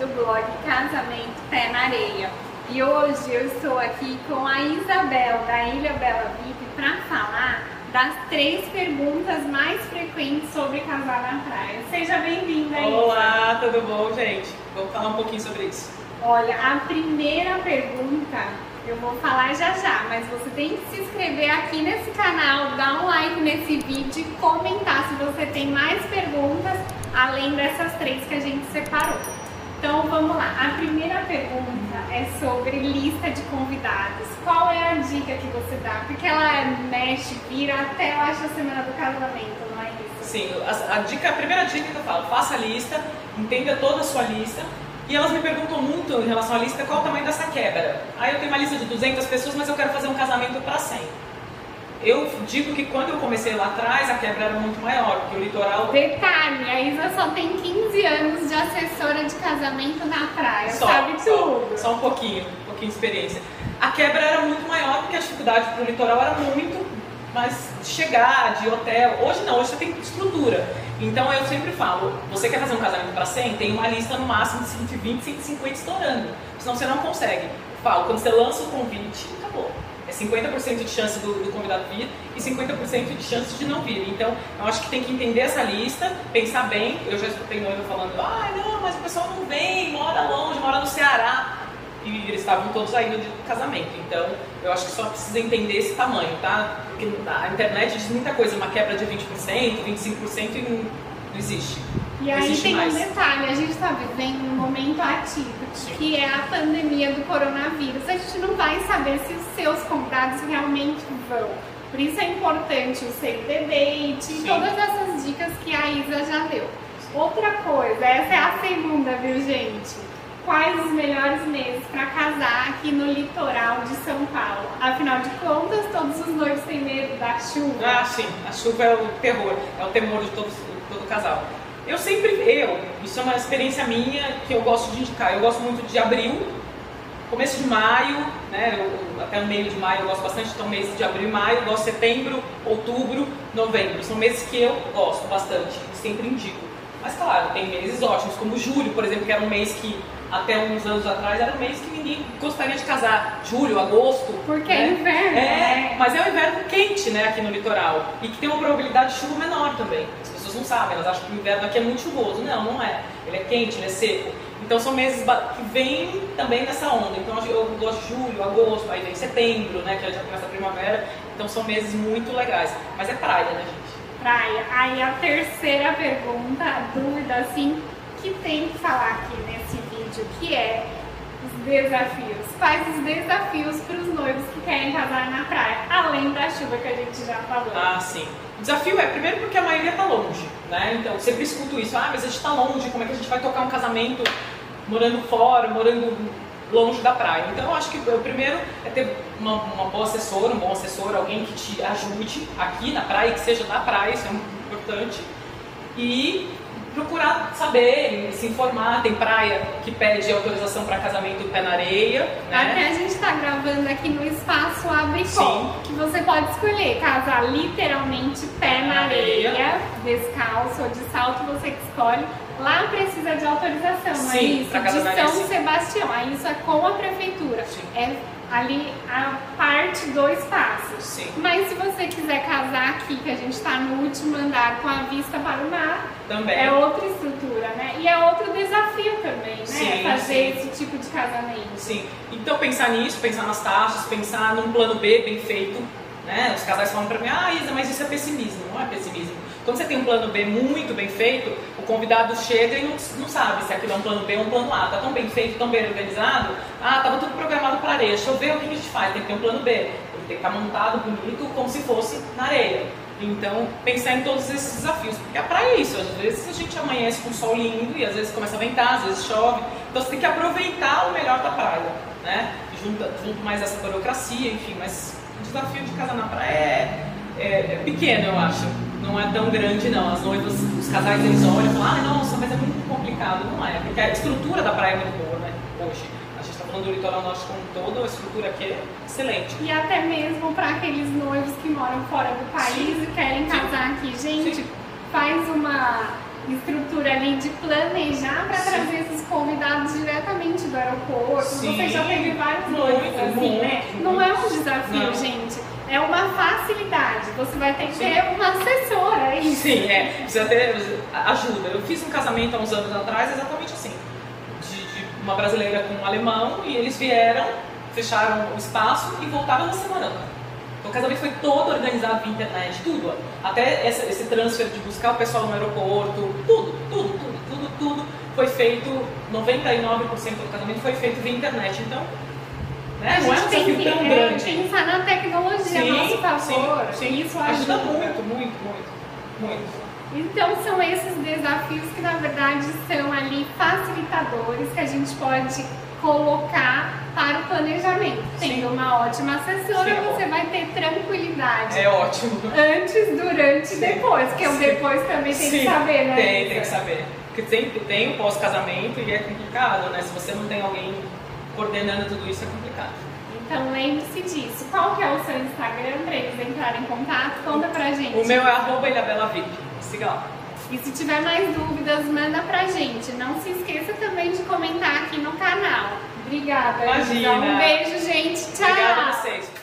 Do blog Casamento Pé na Areia. E hoje eu estou aqui com a Isabel da Ilha Bela VIP para falar das três perguntas mais frequentes sobre casar na praia. Seja bem-vinda, Olá, tudo bom, gente? Vamos falar um pouquinho sobre isso. Olha, a primeira pergunta eu vou falar já já, mas você tem que se inscrever aqui nesse canal, dar um like nesse vídeo e comentar se você tem mais perguntas além dessas três que a gente separou. Então vamos lá. A primeira pergunta é sobre lista de convidados. Qual é a dica que você dá? Porque ela mexe, vira até eu acho a semana do casamento, não é isso? Sim, a, a dica, a primeira dica que eu falo, faça a lista, entenda toda a sua lista e elas me perguntam muito em relação à lista qual o tamanho dessa quebra. Aí eu tenho uma lista de 200 pessoas, mas eu quero fazer um casamento para 100. Eu digo que quando eu comecei lá atrás, a quebra era muito maior, porque o litoral. Detalhe, a Isa só tem 15 anos de assessora de casamento na praia, só, sabe tudo. Só, só um pouquinho, um pouquinho de experiência. A quebra era muito maior, porque a dificuldade para o litoral era muito mais de chegar, de hotel. Hoje não, hoje você tem estrutura. Então eu sempre falo, você quer fazer um casamento para 100, tem uma lista no máximo de 120, 150 estourando. Senão você não consegue. Eu falo, quando você lança o convite, acabou. É 50% de chance do, do, convidado vir e 50% de chance de não vir. Então, eu acho que tem que entender essa lista, pensar bem. Eu já escutei noiva falando, ah, não, mas o pessoal não vem, mora longe, mora no Ceará. E eles estavam todos dia do casamento. Então, eu acho que só precisa entender esse tamanho, tá? Porque a internet diz muita coisa, uma quebra de 20%, 25% e não, não existe. E aí tem mais. um detalhe, a gente está vivendo um momento ativo, que é a pandemia do coronavírus. A gente não vai saber se os seus convidados realmente vão. Por isso é importante o save the date e todas essas dicas que a Isa já deu. Outra coisa, essa é a segunda, viu gente? Quais os melhores meses para casar aqui no litoral de São Paulo? Afinal de contas, todos os noivos têm medo da chuva. Ah, sim, a chuva é o terror, é o temor de todo, todo casal. Eu sempre, eu, isso é uma experiência minha que eu gosto de indicar. Eu gosto muito de abril, começo de maio, né, eu, até o meio de maio eu gosto bastante, então mês de abril e maio, eu gosto de setembro, outubro, novembro. São meses que eu gosto bastante, sempre indico. Mas claro, tem meses ótimos, como julho, por exemplo, que era um mês que até uns anos atrás era um mês que ninguém gostaria de casar. Julho, agosto. Porque né? é inverno. É, né? mas é um inverno quente, né, aqui no litoral. E que tem uma probabilidade de chuva menor também pessoas não sabem, elas acham que o inverno aqui é muito chuvoso. Não, não é. Ele é quente, ele é seco. Então são meses que vêm também nessa onda. Então eu gosto de julho, agosto, aí vem setembro, né, que já começa a primavera. Então são meses muito legais. Mas é praia, né, gente? Praia. Aí a terceira pergunta, a dúvida assim, que tem que falar aqui nesse vídeo, que é os desafios. Quais os desafios para os noivos que querem casar na praia, além da chuva que a gente já falou? Ah, sim. O desafio é, primeiro, porque a maioria está longe, né? Então, sempre escuto isso. Ah, mas a gente está longe, como é que a gente vai tocar um casamento morando fora, morando longe da praia? Então, eu acho que o primeiro é ter uma, uma boa assessora, um bom assessor, alguém que te ajude aqui na praia, que seja na praia, isso é muito importante. E procurar saber, se informar. Tem praia que pede autorização para casamento pé na areia. Né? Até a gente está gravando aqui no espaço Abricó, que você pode escolher casar literalmente pé na areia, areia, descalço ou de salto, você que escolhe. Lá precisa de autorização, Sim, não é isso? De São Sebastião. Aí isso é com a prefeitura. Sim. É ali a parte do espaço. Sim. Mas se você quiser casar aqui, que a gente está no último andar com a vista para o mar, também. é outra estrutura, né? E é outro desafio também, né? Sim, Fazer sim. esse tipo de casamento. Sim. Então pensar nisso, pensar nas taxas, pensar num plano B bem feito. Né? Os casais falam para mim, ah Isa, mas isso é pessimismo. Não é pessimismo. Quando você tem um plano B muito bem feito, o convidado chega e não, não sabe se aquilo é um plano B ou um plano A. Está tão bem feito, tão bem organizado. Ah, estava tudo programado para areia. Deixa eu ver o que a gente faz. Tem que ter um plano B. Tem que estar montado bonito como se fosse na areia. Então, pensar em todos esses desafios. Porque é isso. Às vezes a gente amanhece com sol lindo e às vezes começa a ventar, às vezes chove. Então você tem que aproveitar o melhor da praia. Né? Junto, junto mais essa burocracia, enfim. Mas o desafio de casar na praia é, é, é pequeno, eu acho não é tão grande não. As noivas, os casais eles olham e falam, ah, nossa, mas é muito complicado. Não é, porque a estrutura da praia é muito boa, né? Hoje. A gente está falando do litoral norte como um todo, a estrutura aqui é excelente. E até mesmo para aqueles noivos que moram fora do país Sim. e querem casar aqui. Gente, Sim. faz uma estrutura ali de planejar para trazer esses convidados diretamente do aeroporto. Sim. Você já teve vários Muito, noites assim, muito, né? muito. Não é um desafio, Não. gente. É uma facilidade. Você vai ter que ter uma assessora. é isso. Sim, é. Precisa ter ajuda. Eu fiz um casamento há uns anos atrás exatamente assim. De, de uma brasileira com um alemão e eles vieram, fecharam o espaço e voltaram na semana. Então o casamento foi todo organizado via internet, tudo. Até essa- esse transfer de buscar o pessoal no aeroporto, tudo, tudo, tudo, tudo, tudo foi feito, 99% do casamento foi feito via internet. Então, né, não é um desafio que tão é, grande. pensar na tecnologia a nosso favor. sim, sim. Isso ajuda ajuda. muito, muito, muito, muito. Então são esses desafios que na verdade são ali facilitadores que a gente pode colocar para o planejamento. Tendo uma ótima assessora, Sim. você vai ter tranquilidade. É ótimo. Antes, durante e Sim. depois, porque o Sim. depois também tem que Sim, saber, né? Tem, tem que saber. Porque tem, tem o pós-casamento e é complicado, né? Se você não tem alguém coordenando tudo isso, é complicado. Então lembre-se disso. Qual que é o seu Instagram para eles entrarem em contato? Conta pra gente. O meu é arroba ilhabelavip. Siga lá. E se tiver mais dúvidas, manda pra gente. Não se esqueça também de comentar aqui no canal. Obrigada. Imagina. Um beijo, gente. Tchau. Obrigada a vocês.